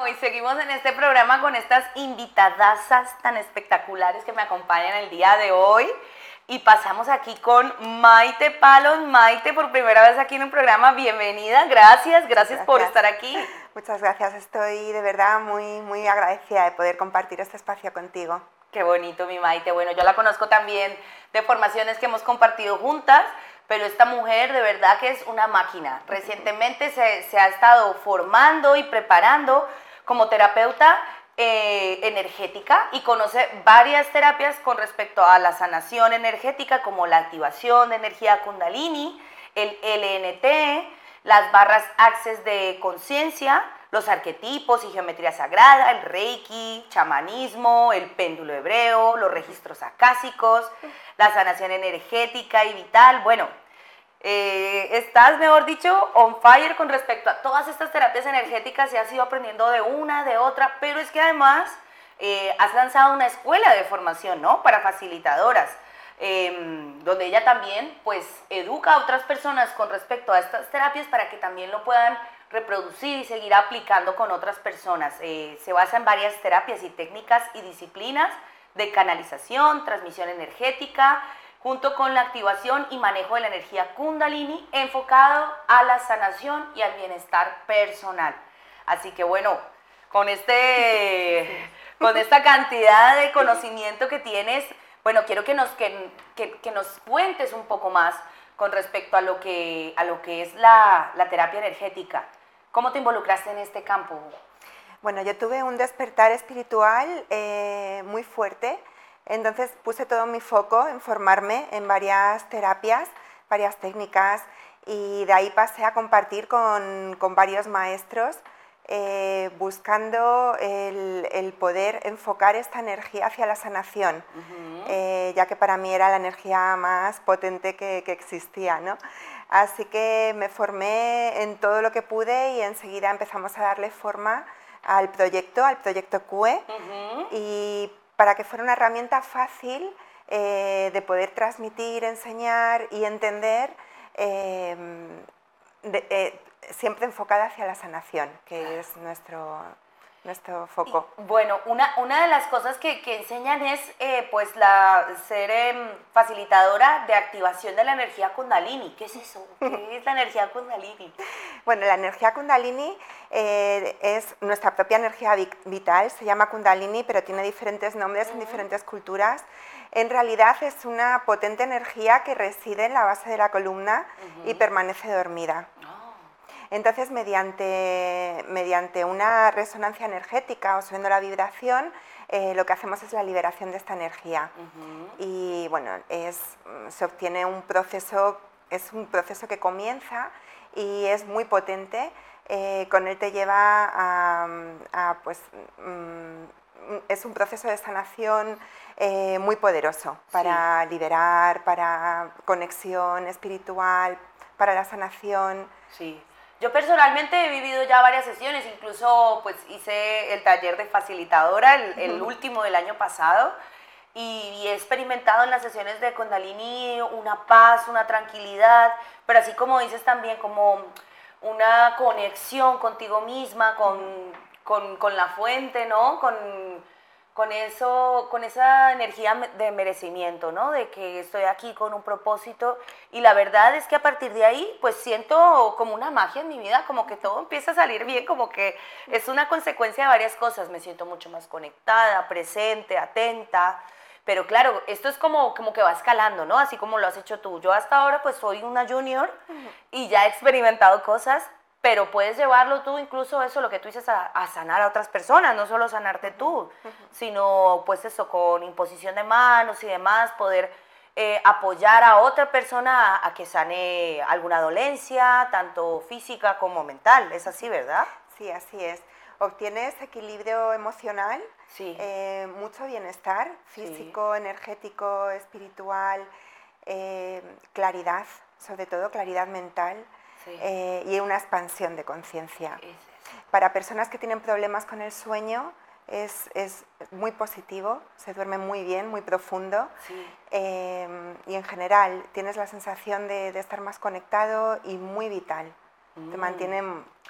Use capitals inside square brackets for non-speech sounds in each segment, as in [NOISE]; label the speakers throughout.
Speaker 1: Hoy seguimos en este programa con estas invitadasas tan espectaculares que me acompañan el día de hoy. Y pasamos aquí con Maite Palos. Maite, por primera vez aquí en un programa, bienvenida. Gracias, gracias, por estar aquí.
Speaker 2: Muchas gracias, estoy de verdad muy, muy agradecida de poder compartir este espacio contigo.
Speaker 1: Qué bonito, mi Maite. Bueno, yo la conozco también de formaciones que hemos compartido juntas, pero esta mujer de verdad que es una máquina. Recientemente se, se ha estado formando y preparando como terapeuta eh, energética y conoce varias terapias con respecto a la sanación energética como la activación de energía kundalini, el LNT, las barras access de conciencia, los arquetipos y geometría sagrada, el reiki, chamanismo, el péndulo hebreo, los registros acásicos, la sanación energética y vital. Bueno, eh, estás, mejor dicho, on fire con respecto a todas estas terapias energéticas y has ido aprendiendo de una, de otra, pero es que además eh, has lanzado una escuela de formación, ¿no? Para facilitadoras, em, donde ella también, pues, educa a otras personas con respecto a estas terapias para que también lo puedan reproducir y seguir aplicando con otras personas. Eh, se basa en varias terapias y técnicas y disciplinas de canalización, transmisión energética, junto con la activación y manejo de la energía kundalini enfocado a la sanación y al bienestar personal. Así que bueno, con, este, [LAUGHS] con esta cantidad de conocimiento que tienes, bueno, quiero que nos, que, que, nos cuentes un poco más con respecto a lo que, a lo que es la, la terapia energética. ¿Cómo te involucraste en este campo?
Speaker 2: Bueno, yo tuve un despertar espiritual eh, muy fuerte entonces puse todo mi foco en formarme en varias terapias, varias técnicas y de ahí pasé a compartir con, varios maestros eh, buscando el, poder enfocar esta energía hacia la sanación, eh, ya que para mí era la energía más potente que, existía. ¿no? Así que me formé en todo lo que pude y enseguida empezamos a darle forma al proyecto, al proyecto QE, y para que fuera una herramienta fácil eh, de poder transmitir, enseñar y entender, em, eh, siempre enfocada hacia la sanación, que es nuestro, nuestro foco.
Speaker 1: bueno, una, una de las cosas que, que enseñan es eh, pues la, ser em, facilitadora de activación de la energía kundalini. ¿Qué es eso? ¿Qué [LAUGHS] es la energía kundalini?
Speaker 2: Bueno, la energía kundalini eh, es nuestra propia energía vital, se llama kundalini, pero tiene diferentes nombres en diferentes culturas. En realidad es una potente energía que reside en la base de la columna y permanece dormida. Entonces, mediante, mediante una resonancia energética o subiendo la vibración, eh, lo que hacemos es la liberación de esta energía. Y bueno, es, se obtiene un proceso, es un proceso que comienza y es muy potente. Eh, con él te lleva a, pues, mm, es un proceso de sanación eh, muy poderoso para liberar, para conexión espiritual, para la sanación.
Speaker 1: Sí. Yo personalmente he vivido ya varias sesiones, incluso pues hice el taller de facilitadora, el, último del año pasado, y, he experimentado en las sesiones de Kundalini una paz, una tranquilidad, pero así como dices también como una conexión contigo misma, con, con, con la fuente, ¿no? Con, con, eso, con esa energía de merecimiento, ¿no? De que estoy aquí con un propósito y la verdad es que a partir de ahí pues siento como una magia en mi vida, como que todo empieza a salir bien, como que es una consecuencia de varias cosas, me siento mucho más conectada, presente, atenta, pero claro, esto es como, como que va escalando, ¿no? Así como lo has hecho tú. Yo hasta ahora pues soy una junior y ya he experimentado cosas, pero puedes llevarlo tú, incluso eso, lo que tú dices, a, sanar a otras personas, no solo sanarte tú, sino pues eso, con imposición de manos y demás, poder eh, apoyar a otra persona a, que sane alguna dolencia, tanto física como mental. Es así, ¿verdad?
Speaker 2: Sí, así es. Obtienes equilibrio emocional, eh, mucho bienestar físico, energético, espiritual, eh, claridad, sobre todo claridad mental eh, y una expansión de conciencia. Para personas que tienen problemas con el sueño es, muy positivo, se duerme muy bien, muy profundo. Y en general tienes la sensación de, estar más conectado y muy vital. Te mm. mantiene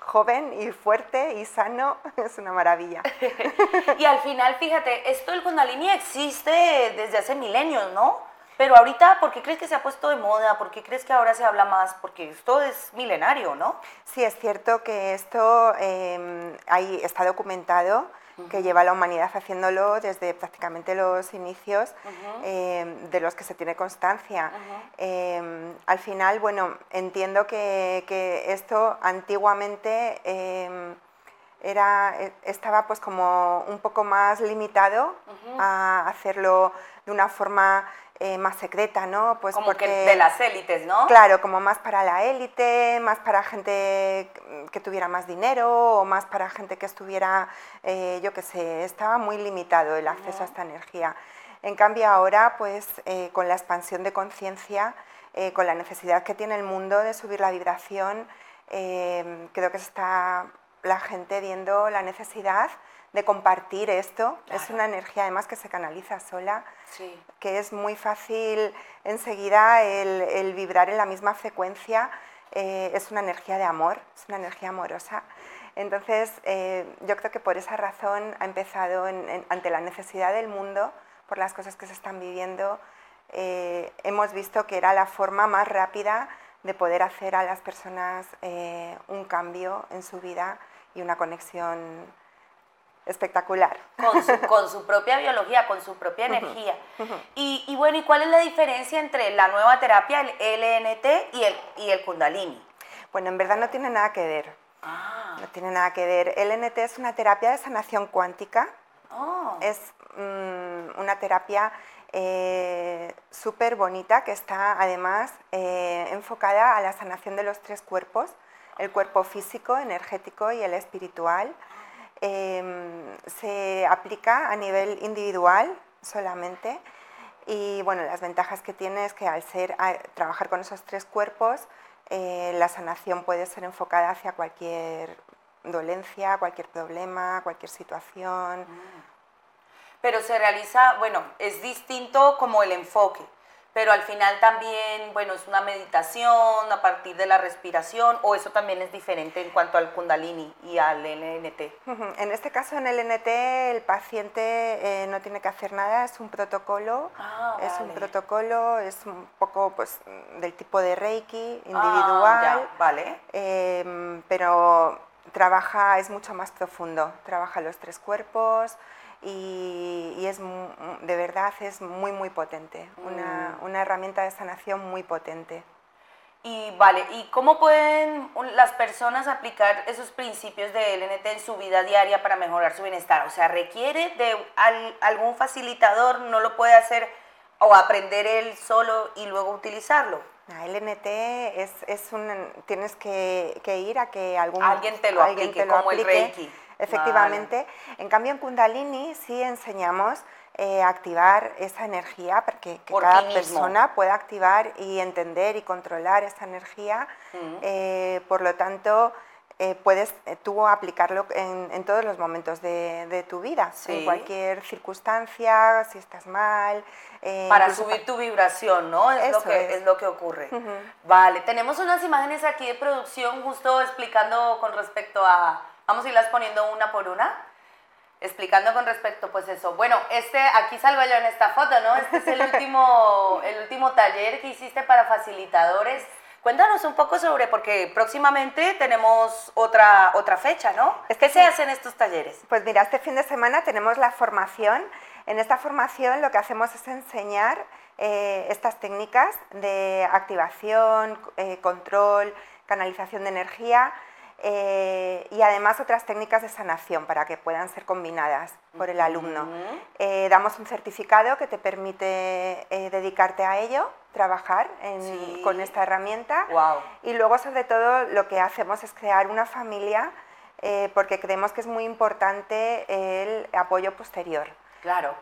Speaker 2: joven y fuerte y sano, [LAUGHS] es una maravilla. [LAUGHS]
Speaker 1: y al final, fíjate, esto del Kundalini existe desde hace milenios, ¿no? Pero ahorita, ¿por qué crees que se ha puesto de moda? ¿Por qué crees que ahora se habla más? Porque esto es milenario, ¿no?
Speaker 2: Sí, es cierto que esto eh, está documentado que lleva la humanidad haciéndolo desde prácticamente los inicios em, de los que se tiene constancia. Em, al final, bueno, entiendo que, esto antiguamente em, era, e, estaba pues como un poco más limitado a hacerlo de una forma eh, más secreta, ¿no?
Speaker 1: Pues como porque, que de las élites, ¿no?
Speaker 2: Claro, como más para la élite, más para gente que tuviera más dinero o más para gente que estuviera, eh, yo qué sé, estaba muy limitado el acceso a esta energía. En cambio ahora, pues eh, con la expansión de conciencia, con la necesidad que tiene el mundo de subir la vibración, creo que se está la gente viendo la necesidad de compartir esto. Es una energía además que se canaliza sola, que es muy fácil enseguida el, vibrar en la misma frecuencia. Eh, es una energía de amor, es una energía amorosa. Entonces, eh, yo creo que por esa razón ha empezado ante la necesidad del mundo, por las cosas que se están viviendo, eh, hemos visto que era la forma más rápida de poder hacer a las personas un cambio en su vida y una conexión espectacular.
Speaker 1: Con su, propia biología, con su propia energía. Y, bueno, ¿y cuál es la diferencia entre la nueva terapia, el LNT y el, y el Kundalini?
Speaker 2: Bueno, en verdad no tiene nada que ver. Ah. No tiene nada que ver. LNT es una terapia de sanación cuántica. Oh. Es mm, una terapia eh, súper bonita que está además eh, enfocada a la sanación de los tres cuerpos, el cuerpo físico, energético y el espiritual. Em, se aplica a nivel individual solamente y bueno, las ventajas que tiene es que al ser, trabajar con esos tres cuerpos, eh, la sanación puede ser enfocada hacia cualquier dolencia, cualquier problema, cualquier situación. Mm.
Speaker 1: Pero se realiza, bueno, es distinto como el enfoque pero al final también, bueno, es una meditación a partir de la respiración o eso también es diferente en cuanto al kundalini y al LNT.
Speaker 2: En este caso, en el LNT, el paciente eh, no tiene que hacer nada, es un protocolo, ah, es un protocolo, es un poco pues, del tipo de Reiki, individual, ah,
Speaker 1: vale.
Speaker 2: Em, pero trabaja, es mucho más profundo, trabaja los tres cuerpos, y, es de verdad es muy muy potente, una, mm. una, herramienta de sanación muy potente.
Speaker 1: Y vale, ¿y cómo pueden las personas aplicar esos principios de LNT en su vida diaria para mejorar su bienestar? O sea, ¿requiere de algún facilitador? ¿No lo puede hacer o aprender él solo y luego utilizarlo?
Speaker 2: LNT es, es un, tienes que, que, ir a que algún,
Speaker 1: alguien te lo aplique, te lo como el Reiki
Speaker 2: efectivamente. En cambio, en Kundalini sí enseñamos eh, a activar esa energía para que, cada persona pueda activar y entender y controlar esa energía. Eh, por lo tanto, eh, puedes tú aplicarlo en, todos los momentos de, tu vida, en cualquier circunstancia, si estás mal.
Speaker 1: Para subir tu vibración, ¿no? Es, lo, que, es. lo que ocurre. Vale, tenemos unas imágenes aquí de producción justo explicando con respecto a Vamos a irlas poniendo una por una, explicando con respecto, pues eso. Bueno, este, aquí salgo yo en esta foto, ¿no? Este es el [LAUGHS] último, el último taller que hiciste para facilitadores. Cuéntanos un poco sobre, porque próximamente tenemos otra, otra fecha, ¿no? ¿Qué se hace en estos talleres?
Speaker 2: Pues mira, este fin de semana tenemos la formación. En esta formación lo que hacemos es enseñar eh, estas técnicas de activación, eh, control, canalización de energía eh, y además otras técnicas de sanación para que puedan ser combinadas por el alumno. Eh, damos un certificado que te permite eh, dedicarte a ello, trabajar con esta herramienta y luego sobre todo lo que hacemos es crear una familia porque creemos que es muy importante el apoyo posterior.
Speaker 1: Claro,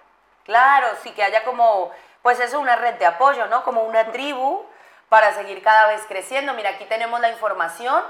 Speaker 1: claro, sí que haya como, pues eso, una red de apoyo, ¿no? Como una tribu para seguir cada vez creciendo. Mira, aquí tenemos la información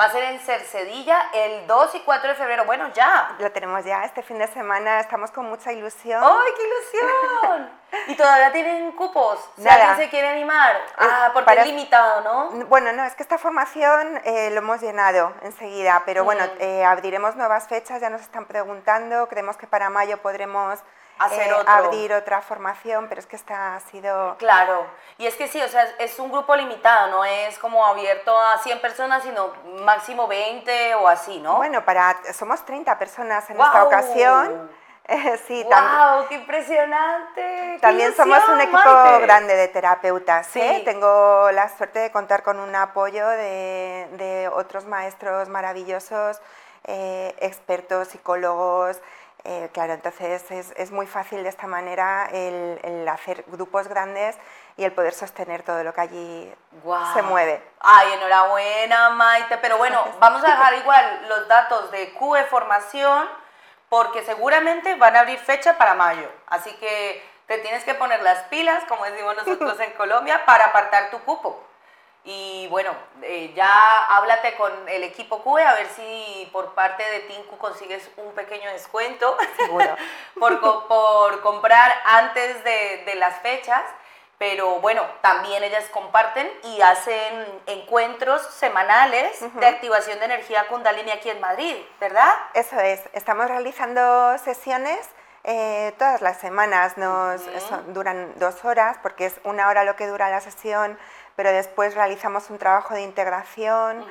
Speaker 1: Va a ser en Cercedilla el 2 y 4 de febrero. Bueno, ya.
Speaker 2: Lo tenemos ya este fin de semana, estamos con mucha ilusión.
Speaker 1: ¡Ay, qué ilusión! ¿Y todavía tienen cupos? Si alguien se quiere animar.
Speaker 2: Eh,
Speaker 1: Ah, porque
Speaker 2: para-
Speaker 1: es limitado, ¿no?
Speaker 2: Bueno, no, es que esta formación eh, lo hemos llenado enseguida, pero bueno, eh, abriremos nuevas fechas, ya nos están preguntando, creemos que para mayo podremos
Speaker 1: Hacer
Speaker 2: eh,
Speaker 1: otro.
Speaker 2: abrir otra formación, pero es que esta ha sido...
Speaker 1: Claro. Y es que sí, o sea, es un grupo limitado, no es como abierto a 100 personas, sino máximo 20 o así, ¿no?
Speaker 2: Bueno, para, somos 30 personas en esta ocasión. [LAUGHS] Eh, sí,
Speaker 1: ¡Wow! ¡Qué impresionante! ¡Qué
Speaker 2: También somos un equipo
Speaker 1: Maite!
Speaker 2: grande de terapeutas.
Speaker 1: Sí.
Speaker 2: ¿eh? Tengo la suerte de contar con un apoyo de, de otros maestros maravillosos, eh, expertos, psicólogos. Eh, claro, entonces es, es muy fácil de esta manera el, el hacer grupos grandes y el poder sostener todo lo que allí se mueve.
Speaker 1: Ay, enhorabuena, Maite. Pero bueno, vamos a dejar [LAUGHS] igual los datos de QE Formación, porque seguramente van a abrir fecha para mayo. Así que te tienes que poner las pilas, como decimos nosotros [LAUGHS] en Colombia, para apartar tu cupo. Y bueno, eh, ya háblate con el equipo QE a ver si por parte de Tinku consigues un pequeño descuento
Speaker 2: Seguro. [LAUGHS]
Speaker 1: por, co- por comprar antes de, de las fechas. Pero bueno, también ellas comparten y hacen encuentros semanales de activación de energía Kundalini aquí en Madrid, ¿verdad?
Speaker 2: Eso es, estamos realizando sesiones eh, todas las semanas, nos, son- duran dos horas porque es una hora lo que dura la sesión, pero después realizamos un trabajo de integración.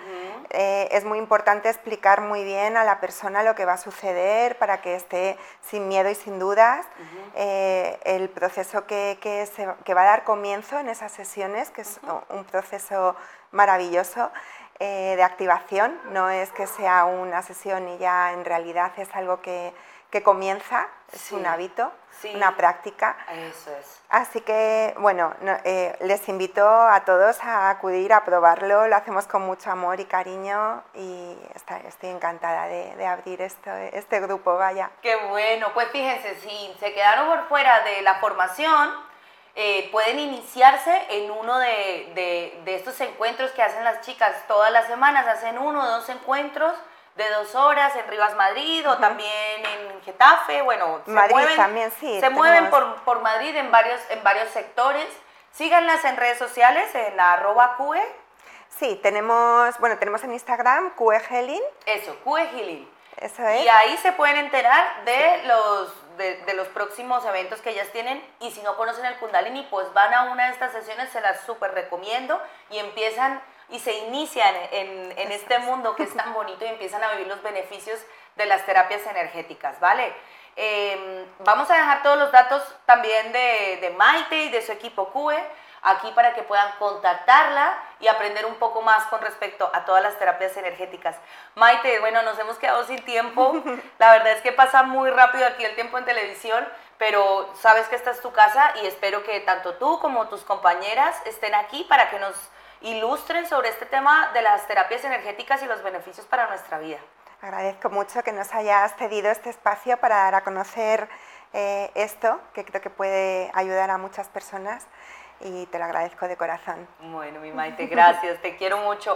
Speaker 2: Eh, es muy importante explicar muy bien a la persona lo que va a suceder para que esté sin miedo y sin dudas. Eh, el proceso que, que se- que va a dar comienzo en esas sesiones, que es un proceso maravilloso eh, de activación, no es que sea una sesión y ya en realidad es algo que, que comienza, es
Speaker 1: Sí.
Speaker 2: un hábito,
Speaker 1: Sí.
Speaker 2: una práctica.
Speaker 1: Eso es.
Speaker 2: Así que, bueno, no- eh, les invito a todos a acudir a probarlo, lo hacemos con mucho amor y cariño y está- estoy encantada de, de abrir esto, este grupo, vaya.
Speaker 1: Qué bueno, pues fíjense, si se quedaron por fuera de la formación, eh, pueden iniciarse en uno de, de- de estos encuentros que hacen las chicas todas las semanas, hacen uno o dos encuentros de dos horas en Rivas Madrid o también en Getafe, bueno, se
Speaker 2: Madrid
Speaker 1: mueven,
Speaker 2: también, sí,
Speaker 1: se mueven por, por Madrid en varios, en varios sectores. Síganlas en redes sociales, en arroba QE,
Speaker 2: Sí, tenemos, bueno, tenemos en Instagram QEGelin,
Speaker 1: eso, QE Healing.
Speaker 2: eso es.
Speaker 1: Y ahí se pueden enterar de los, de, de los próximos eventos que ellas tienen. Y si no conocen el Kundalini, pues van a una de estas sesiones, se las súper recomiendo. Y empiezan y se inician en, en este mundo que es tan bonito y empiezan a vivir los beneficios de las terapias energéticas, ¿vale? Eh, vamos a dejar todos los datos también de, de Maite y de su equipo QE aquí para que puedan contactarla y aprender un poco más con respecto a todas las terapias energéticas. Maite, bueno, nos hemos quedado sin tiempo. [LAUGHS] La verdad es que pasa muy rápido aquí el tiempo en televisión, pero sabes que esta es tu casa y espero que tanto tú como tus compañeras estén aquí para que nos ilustren sobre este tema de las terapias energéticas y los beneficios para nuestra vida.
Speaker 2: Agradezco mucho que nos hayas cedido este espacio para dar a conocer eh, esto, que creo que puede ayudar a muchas personas y te lo agradezco de corazón.
Speaker 1: Bueno, mi Maite, gracias, te quiero mucho.